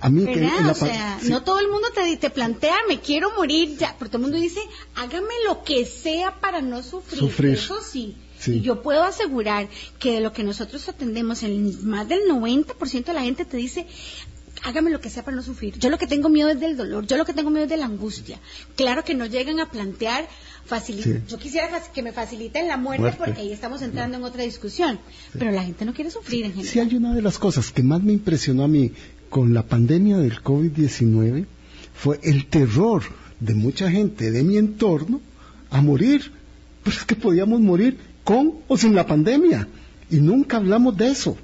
A mí que o sea, no todo el mundo te, te, plantea, me quiero morir ya, pero todo el mundo dice, hágame lo que sea para no sufrir. Eso sí. Y yo puedo asegurar que de lo que nosotros atendemos, en más del 90% de la gente te dice, hágame lo que sea para no sufrir. Yo lo que tengo miedo es del dolor, yo lo que tengo miedo es de la angustia. Claro que no llegan a plantear Yo quisiera que me faciliten la muerte, porque ahí estamos entrando en otra discusión. Pero la gente no quiere sufrir en general. Sí, hay una de las cosas que más me impresionó a mí con la pandemia del COVID-19 fue el terror de mucha gente de mi entorno a morir. Pero es que podíamos morir con o sin la pandemia. Y nunca hablamos de eso.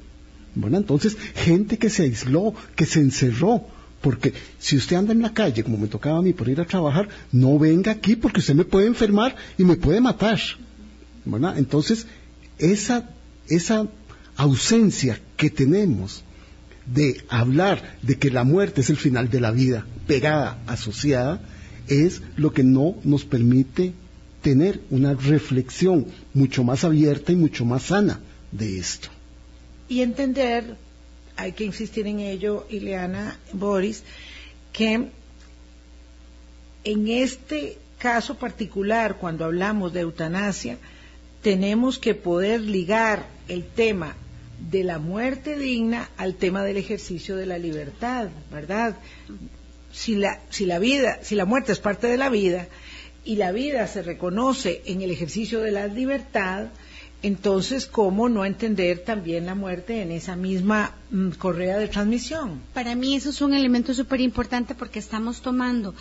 Bueno, entonces, gente que se aisló, que se encerró, porque si usted anda en la calle, como me tocaba a mí por ir a trabajar, no venga aquí porque usted me puede enfermar y me puede matar. ¿Verdad? Entonces, esa, esa ausencia que tenemos de hablar de que la muerte es el final de la vida, pegada, asociada, es lo que no nos permite tener una reflexión mucho más abierta y mucho más sana de esto y entender, hay que insistir en ello, Ileana, Boris, que en este caso particular, cuando hablamos de eutanasia, tenemos que poder ligar el tema de la muerte digna al tema del ejercicio de la libertad, ¿verdad? Si la, si la vida, si la muerte es parte de la vida y la vida se reconoce en el ejercicio de la libertad, entonces, ¿cómo no entender también la muerte en esa misma mm, correa de transmisión? Para mí eso es un elemento súper importante porque estamos tomando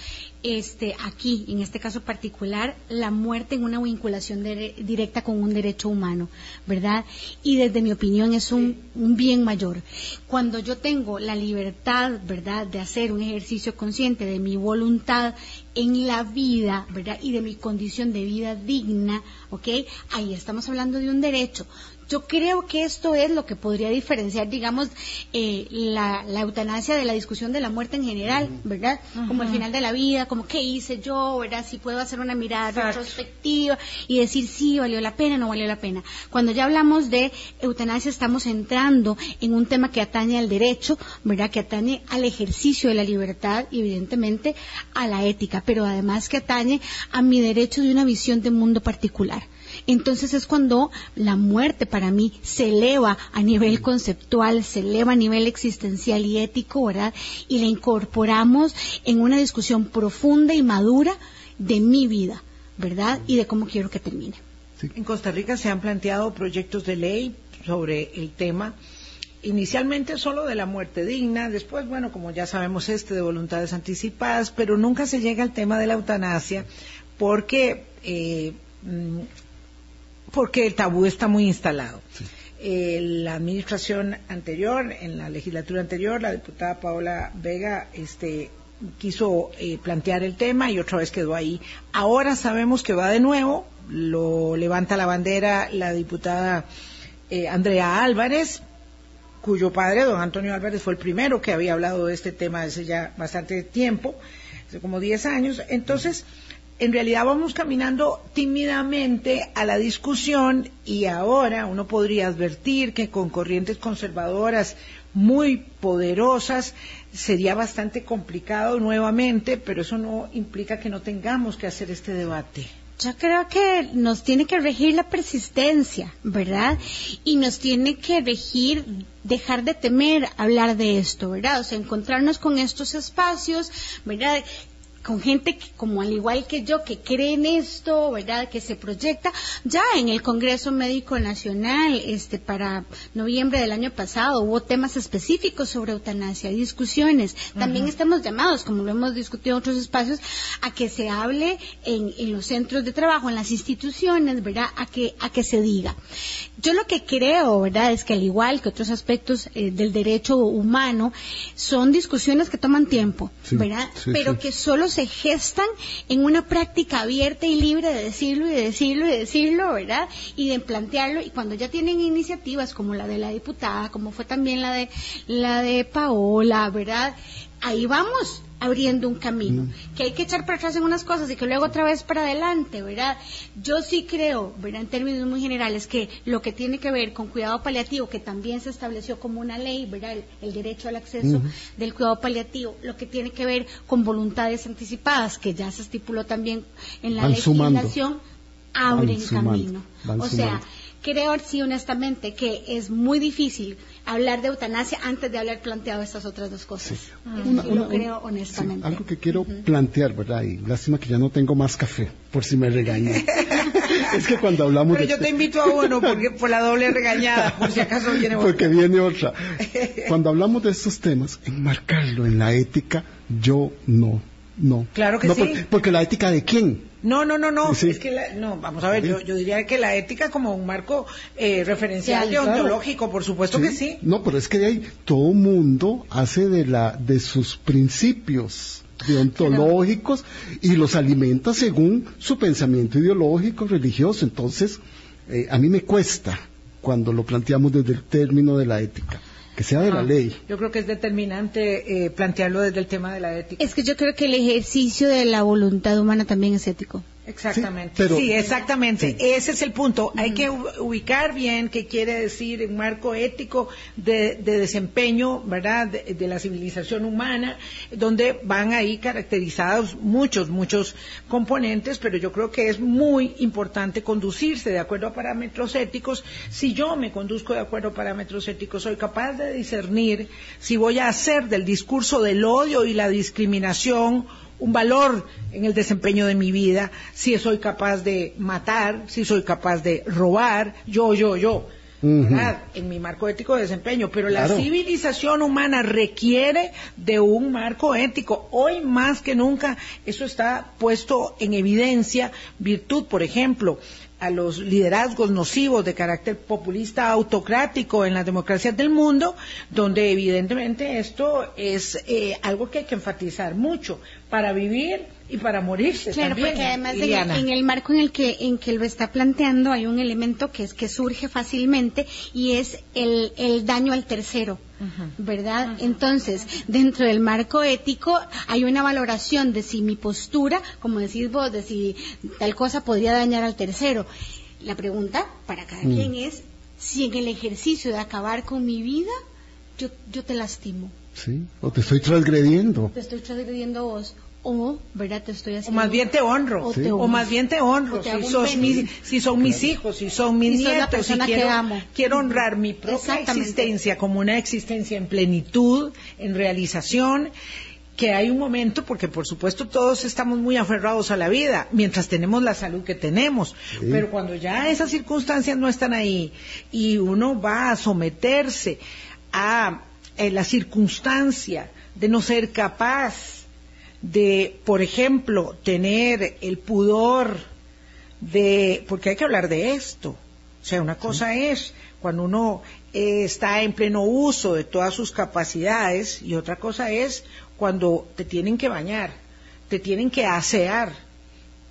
este, aquí, en este caso particular, la muerte en una vinculación directa con un derecho humano, ¿verdad? Y desde mi opinión es un, un, bien mayor. Cuando yo tengo la libertad, ¿verdad?, de hacer un ejercicio consciente de mi voluntad en la vida, ¿verdad? Y de mi condición de vida digna, ¿ok? Ahí estamos hablando de un derecho. Yo creo que esto es lo que podría diferenciar, digamos, eh, la, eutanasia de la discusión de la muerte en general, ¿verdad? Como el final de la vida, como qué hice yo, ¿verdad? Si puedo hacer una mirada retrospectiva y decir sí, valió la pena, no valió la pena. Cuando ya hablamos de eutanasia estamos entrando en un tema que atañe al derecho, ¿verdad? Que atañe al ejercicio de la libertad y evidentemente a la ética, pero además que atañe a mi derecho de una visión de mundo particular entonces es cuando la muerte para mí se eleva a nivel conceptual, se eleva a nivel existencial y ético, ¿verdad? Y la incorporamos en una discusión profunda y madura de mi vida, ¿verdad? Y de cómo quiero que termine. En Costa Rica se han planteado proyectos de ley sobre el tema inicialmente solo de la muerte digna, después, bueno, como ya sabemos, este de voluntades anticipadas, pero nunca se llega al tema de la eutanasia porque eh, mm, porque el tabú está muy instalado. Eh, la administración anterior, en la legislatura anterior, la diputada Paola Vega este, quiso eh, plantear el tema y otra vez quedó ahí. Ahora sabemos que va de nuevo, lo levanta la bandera la diputada eh, Andrea Álvarez, cuyo padre, don Antonio Álvarez, fue el primero que había hablado de este tema hace ya bastante tiempo, hace como 10 años. Entonces, en realidad vamos caminando tímidamente a la discusión y ahora uno podría advertir que con corrientes conservadoras muy poderosas sería bastante complicado nuevamente, pero eso no implica que no tengamos que hacer este debate. Yo creo que nos tiene que regir la persistencia, ¿verdad? Y nos tiene que regir dejar de temer hablar de esto, ¿verdad? O sea, encontrarnos con estos espacios, ¿verdad? Con gente que, como al igual que yo, que cree en esto, ¿verdad? Que se proyecta. Ya en el Congreso Médico Nacional, este, para noviembre del año pasado, hubo temas específicos sobre eutanasia, discusiones. También estamos llamados, como lo hemos discutido en otros espacios, a que se hable en, en los centros de trabajo, en las instituciones, ¿verdad? A que, a que se diga. Yo lo que creo, ¿verdad? Es que al igual que otros aspectos eh, del derecho humano, son discusiones que toman tiempo, Sí, ¿verdad? sí, Pero sí. que solo se gestan en una práctica abierta y libre de decirlo y de decirlo y de decirlo, ¿verdad? Y de plantearlo. Y cuando ya tienen iniciativas como la de la diputada, como fue también la de la de Paola, ¿verdad? Ahí vamos abriendo un camino, que hay que echar para atrás en unas cosas y que luego otra vez para adelante, ¿verdad? Yo sí creo, ¿verdad? En términos muy generales, que lo que tiene que ver con cuidado paliativo, que también se estableció como una ley, ¿verdad? El, el derecho al acceso del cuidado paliativo, lo que tiene que ver con voluntades anticipadas, que ya se estipuló también en la Van legislación, abren sumando, camino. o sea, creo sí honestamente que es muy difícil hablar de eutanasia antes de haber planteado estas otras dos cosas. Una- sí una- lo creo sí, honestamente. algo que quiero plantear, ¿verdad? Y lástima que ya no tengo más café, por si me regañan. *laughs* es que cuando hablamos Pero de yo te invito a uno porque, *laughs* por la doble regañada, por si acaso viene otro. porque viene otra. *laughs* Cuando hablamos de estos temas, enmarcarlo en la ética, yo no, no. Claro que No, sí. por- porque la ética de quién? No, no, no, no. Sí. Es que la- no, vamos a ver, yo, yo diría que la ética como un marco eh, referencial Claro. deontológico, por supuesto que sí. No, pero es que de ahí todo mundo hace de la de sus principios deontológicos y los alimenta según su pensamiento ideológico, religioso. Entonces, eh, a mí me cuesta cuando lo planteamos desde el término de la ética, que sea de la Ah, ley. Yo creo que es determinante eh, plantearlo desde el tema de la ética. Es que yo creo que el ejercicio de la voluntad humana también es ético. Exactamente. Sí, pero- sí, exactamente. Sí. Ese es el punto. Hay que ubicar bien qué quiere decir un marco ético de, de desempeño, ¿verdad?, de, de la civilización humana, donde van ahí caracterizados muchos, muchos componentes, pero yo creo que es muy importante conducirse de acuerdo a parámetros éticos. Si yo me conduzco de acuerdo a parámetros éticos, soy capaz de discernir si voy a hacer del discurso del odio y la discriminación un valor en el desempeño de mi vida, si soy capaz de matar, si soy capaz de robar, yo, yo, yo. En mi marco ético de desempeño. Pero la civilización humana requiere de un marco ético. Hoy más que nunca eso está puesto en evidencia, virtud, por ejemplo, a los liderazgos nocivos de carácter populista autocrático en las democracias del mundo, donde evidentemente esto es eh, algo que hay que enfatizar mucho para vivir y para morirse Claro, también. porque además en el, Iliana. en el marco en el que en que lo está planteando hay un elemento que es que surge fácilmente y es el, el daño al tercero. ¿Verdad? Entonces, dentro del marco ético hay una valoración de si mi postura, como decís vos, de si tal cosa podría dañar al tercero. La pregunta para cada Mm. quien es si en el ejercicio de acabar con mi vida yo, yo te lastimo, ¿Sí? O te estoy transgrediendo. te estoy transgrediendo vos o, ¿verdad? Te estoy O haciendo más bien te honro, o Sí. te o más bien te honro, O te si, sos mis- si son mis hijos, si son mis Si nietos, si que quiero, amo. quiero honrar mi propia existencia como una existencia en plenitud, en realización, que hay un momento, porque por supuesto todos estamos muy aferrados a la vida, mientras tenemos la salud que tenemos, Sí. pero cuando ya esas circunstancias no están ahí y uno va a someterse a eh, la circunstancia de no ser capaz de, por ejemplo, tener el pudor de, porque hay que hablar de esto. O sea, una cosa es cuando uno eh, está en pleno uso de todas sus capacidades y otra cosa es cuando te tienen que bañar, te tienen que asear,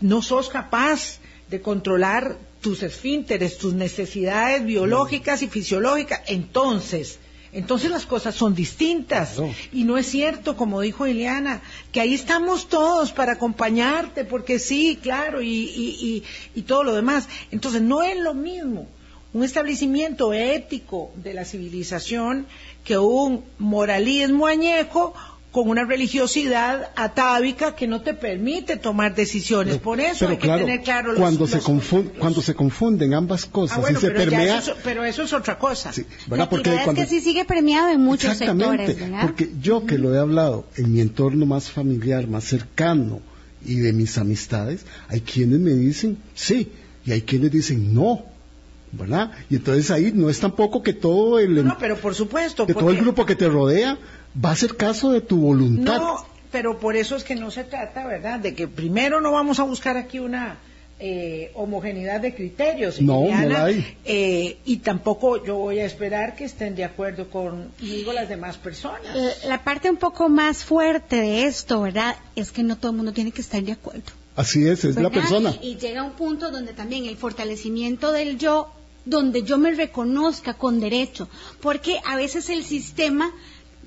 no sos capaz de controlar tus esfínteres, tus necesidades biológicas y fisiológicas. Entonces, entonces las cosas son distintas. Claro. Y no es cierto, como dijo Ileana, que ahí estamos todos para acompañarte, porque sí, claro, y, y, y, y todo lo demás. Entonces no es lo mismo un establecimiento ético de la civilización que un moralismo añejo con una religiosidad atávica que no te permite tomar decisiones. Por eso pero hay que claro, tener claro los, cuando, se los- confun- cuando se confunden ambas cosas Ah, bueno, y se permea... eso, es- pero eso es otra cosa. Sí, La ¿verdad? Porque cuando- es que sí sigue premiado en muchos Exactamente, sectores, ¿verdad? porque yo que lo he hablado en mi entorno más familiar, más cercano y de mis amistades, hay quienes me dicen sí y hay quienes dicen no, ¿verdad? Y entonces ahí no es tampoco que todo el, No, pero por supuesto. que todo el grupo que te rodea va a hacer caso de tu voluntad. No, pero por eso es que no se trata, ¿verdad? De que primero no vamos a buscar aquí una eh, homogeneidad de criterios. No, no la hay. eh, y tampoco yo voy a esperar que estén de acuerdo conmigo las demás personas. La- La parte un poco más fuerte de esto, ¿verdad? Es que no todo el mundo tiene que estar de acuerdo. Así es, es la ¿verdad? persona. Y llega un punto donde también el fortalecimiento del yo, donde yo me reconozca con derecho, porque a veces el sistema,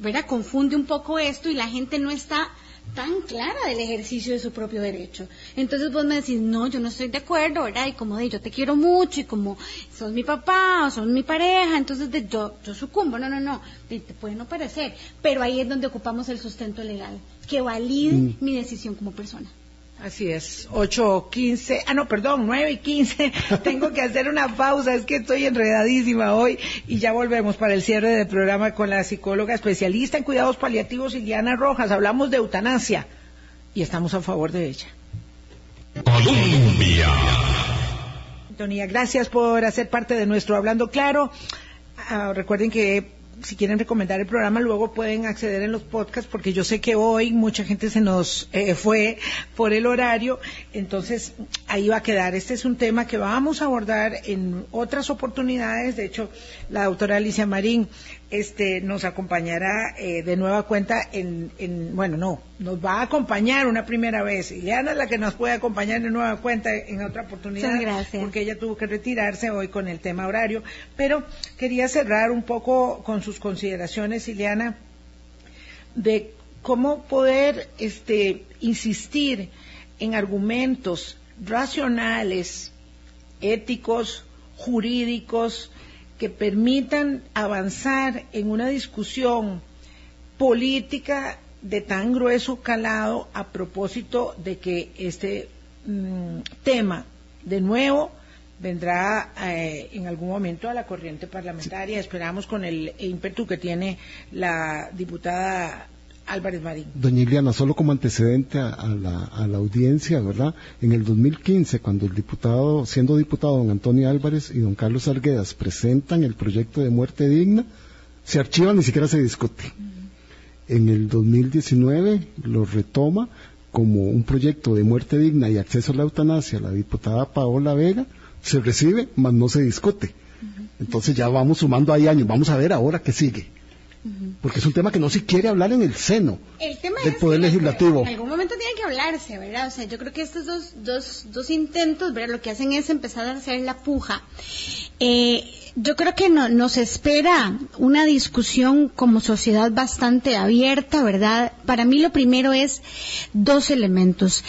¿verdad? Confunde un poco esto y la gente no está tan clara del ejercicio de su propio derecho. Entonces vos me decís, no, yo no estoy de acuerdo, ¿verdad? Y como de, yo te quiero mucho y como sos mi papá o sos mi pareja, entonces de, yo, yo sucumbo. No, no, no, te, te puede no parecer, pero ahí es donde ocupamos el sustento legal, que valide Mm. mi decisión como persona. Así es, 8, 15, ah no, perdón, 9 y 15. *laughs* Tengo que hacer una pausa, es que estoy enredadísima hoy y ya volvemos para el cierre del programa con la psicóloga especialista en cuidados paliativos, Iliana Rojas. Hablamos de eutanasia y estamos a favor de ella. Colombia. Antonia, gracias por hacer parte de nuestro Hablando Claro. Ah, recuerden que si quieren recomendar el programa, luego pueden acceder en los podcasts, porque yo sé que hoy mucha gente se nos eh, fue por el horario, entonces ahí va a quedar. Este es un tema que vamos a abordar en otras oportunidades. De hecho, la doctora Alicia Marín este, nos acompañará eh, de nueva cuenta en, en, bueno, no, nos va a acompañar una primera vez. Ileana es la que nos puede acompañar de nueva cuenta en otra oportunidad. Gracias. Porque ella tuvo que retirarse hoy con el tema horario. Pero quería cerrar un poco con sus consideraciones, Ileana, de cómo poder este, insistir en argumentos racionales, éticos, jurídicos, que permitan avanzar en una discusión política de tan grueso calado a propósito de que este mm, tema, de nuevo, vendrá eh, en algún momento a la corriente parlamentaria. Esperamos con el ímpetu que tiene la diputada Álvarez Marín. Doña Iliana, solo como antecedente a, a la, a la audiencia, ¿verdad? En el 2015, cuando el diputado, siendo diputado don Antonio Álvarez y don Carlos Arguedas presentan el proyecto de muerte digna, se archiva, ni siquiera se discute. En el 2019 lo retoma como un proyecto de muerte digna y acceso a la eutanasia la diputada Paola Vega, se recibe, mas no se discute. Entonces ya vamos sumando ahí años, vamos a ver ahora qué sigue. Porque es un tema que no se quiere hablar en el seno El tema del es Poder que Legislativo. En algún momento tiene que hablarse, ¿verdad? O sea, yo creo que estos dos, dos, dos intentos, ¿verdad? Lo que hacen es empezar a hacer la puja. Eh, yo creo que no- nos espera una discusión como sociedad bastante abierta, ¿verdad? Para mí lo primero es dos elementos.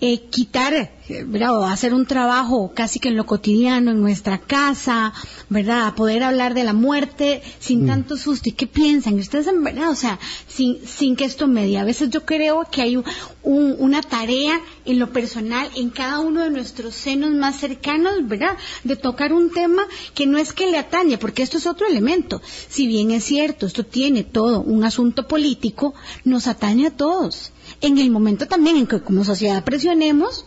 Eh, quitar, eh, ¿verdad? O hacer un trabajo casi que en lo cotidiano, en nuestra casa, ¿verdad? Poder hablar de la muerte sin tanto susto. ¿Y qué piensan? Ustedes, en verdad, o sea, sin, sin que esto medie. A veces yo creo que hay un- un- una tarea en lo personal, en cada uno de nuestros senos más cercanos, ¿verdad? De tocar un tema que no es que le atañe, porque esto es otro elemento. Si bien es cierto, esto tiene todo un asunto político, nos atañe a todos. En el momento también en que como sociedad presionemos,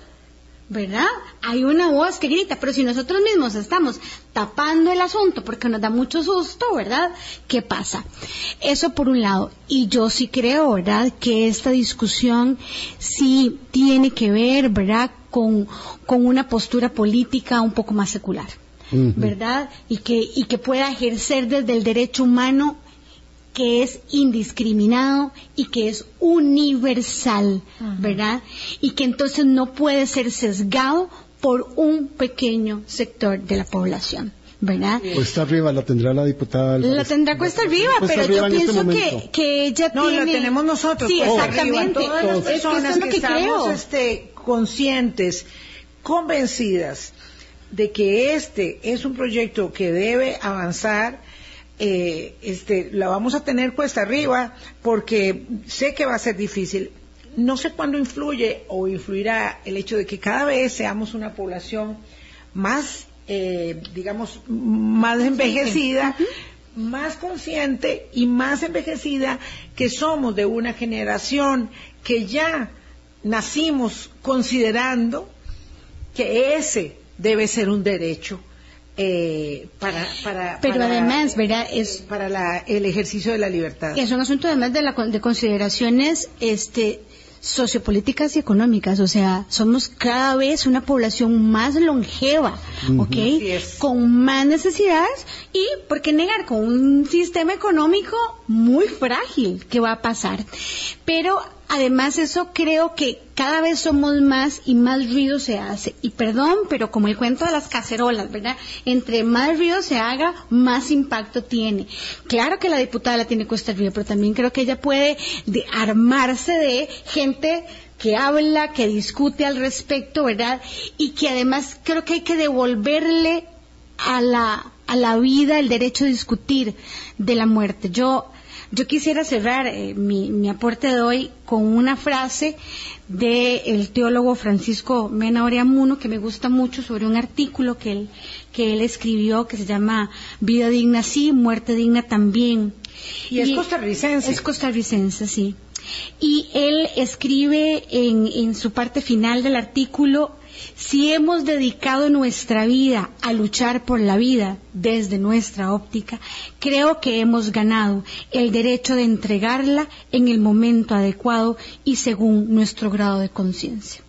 ¿verdad? Hay una voz que grita, pero si nosotros mismos estamos tapando el asunto porque nos da mucho susto, ¿verdad? ¿Qué pasa? Eso por un lado. Y yo sí creo, ¿verdad? Que esta discusión sí tiene que ver, ¿verdad? Con, con una postura política un poco más secular, ¿verdad? Y que, y que pueda ejercer desde el derecho humano que es indiscriminado y que es universal, ¿verdad? Y que entonces no puede ser sesgado por un pequeño sector de la población, ¿verdad? Cuesta arriba la tendrá la diputada Álvarez. La tendrá cuesta arriba, Cuesta pero arriba yo este pienso que, momento. que ella No, tiene... la tenemos nosotros. Sí, exactamente. arriba, Todas las que personas es lo que, que estamos creo. este, conscientes, convencidas de que este es un proyecto que debe avanzar, eh, este, la vamos a tener cuesta arriba porque sé que va a ser difícil. No sé cuándo influye o influirá el hecho de que cada vez seamos una población más, eh, digamos, más envejecida, más consciente y más envejecida que somos de una generación que ya nacimos considerando que ese debe ser un derecho eh, para, para, Pero para, además, ¿verdad? eh, Es, para la- el ejercicio de la libertad. es un asunto además de, la, de consideraciones este, sociopolíticas y económicas. O sea, somos cada vez una población más longeva, ¿ok? Con más necesidades y, ¿por qué negar? Con un sistema económico muy frágil que va a pasar. Pero además eso creo que cada vez somos más y más ruido se hace. Y perdón, pero como el cuento de las cacerolas, ¿verdad? Entre más ruido se haga, más impacto tiene. Claro que la diputada la tiene cuesta arriba, pero también creo que ella puede de- armarse de gente que habla, que discute al respecto, ¿verdad? Y que además creo que hay que devolverle a la, a la vida el derecho a discutir de la muerte. Yo, yo quisiera cerrar eh, mi, mi aporte de hoy con una frase del teólogo Francisco Mena Oreamuno que me gusta mucho sobre un artículo que él, que él escribió que se llama Vida digna sí, muerte digna también. Y es costarricense. Es costarricense, sí. Y él escribe en, en su parte final del artículo, si hemos dedicado nuestra vida a luchar por la vida desde nuestra óptica, creo que hemos ganado el derecho de entregarla en el momento adecuado y según nuestro grado de conciencia.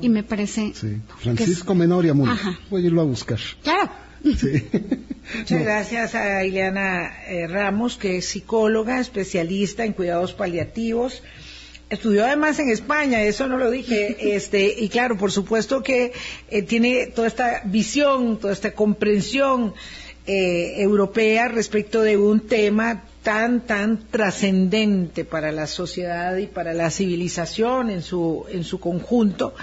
Y me parece... Sí. que es- Francisco Menoria. Voy a irlo a buscar. Claro. Sí. *laughs* Muchas No. gracias a Ileana eh, Ramos, que es psicóloga, especialista en cuidados paliativos. Estudió además en España, eso no lo dije, *laughs* este, y claro, por supuesto que eh, tiene toda esta visión, toda esta comprensión eh, europea respecto de un tema tan, tan trascendente para la sociedad y para la civilización en su, en su conjunto.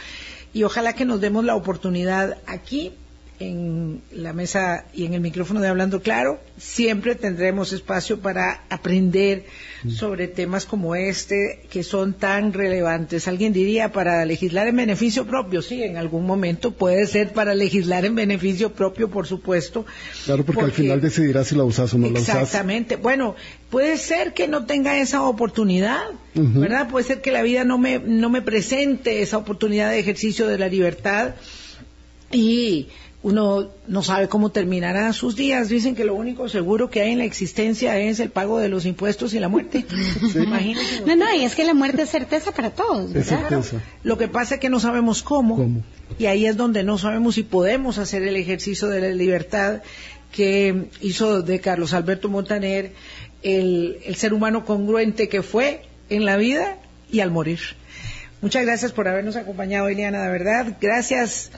Y ojalá que nos demos la oportunidad aquí en la mesa y en el micrófono de Hablando Claro, siempre tendremos espacio para aprender sobre temas como este que son tan relevantes. Alguien diría para legislar en beneficio propio, sí, en algún momento puede ser para legislar en beneficio propio, por supuesto. Claro, porque, al final decidirá si la usas o no la usas. Exactamente. Bueno, puede ser que no tenga esa oportunidad. ¿verdad? Puede ser que la vida no me, no me presente esa oportunidad de ejercicio de la libertad y uno no sabe cómo terminará sus días. Dicen que lo único seguro que hay en la existencia es el pago de los impuestos y la muerte. *laughs* Imagínense. No, no, y es que la muerte es certeza para todos. Es ¿verdad? certeza. Lo que pasa es que no sabemos cómo, ¿Cómo? y ahí es donde no sabemos si podemos hacer el ejercicio de la libertad que hizo de Carlos Alberto Montaner el, el ser humano congruente que fue en la vida y al morir. Muchas gracias por habernos acompañado, Eliana, de verdad. Gracias.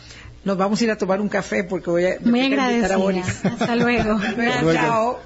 Nos vamos a ir a tomar un café porque voy a, Muy invitar a agradecida. Boris. Hasta luego. *laughs* Hasta luego. Chao.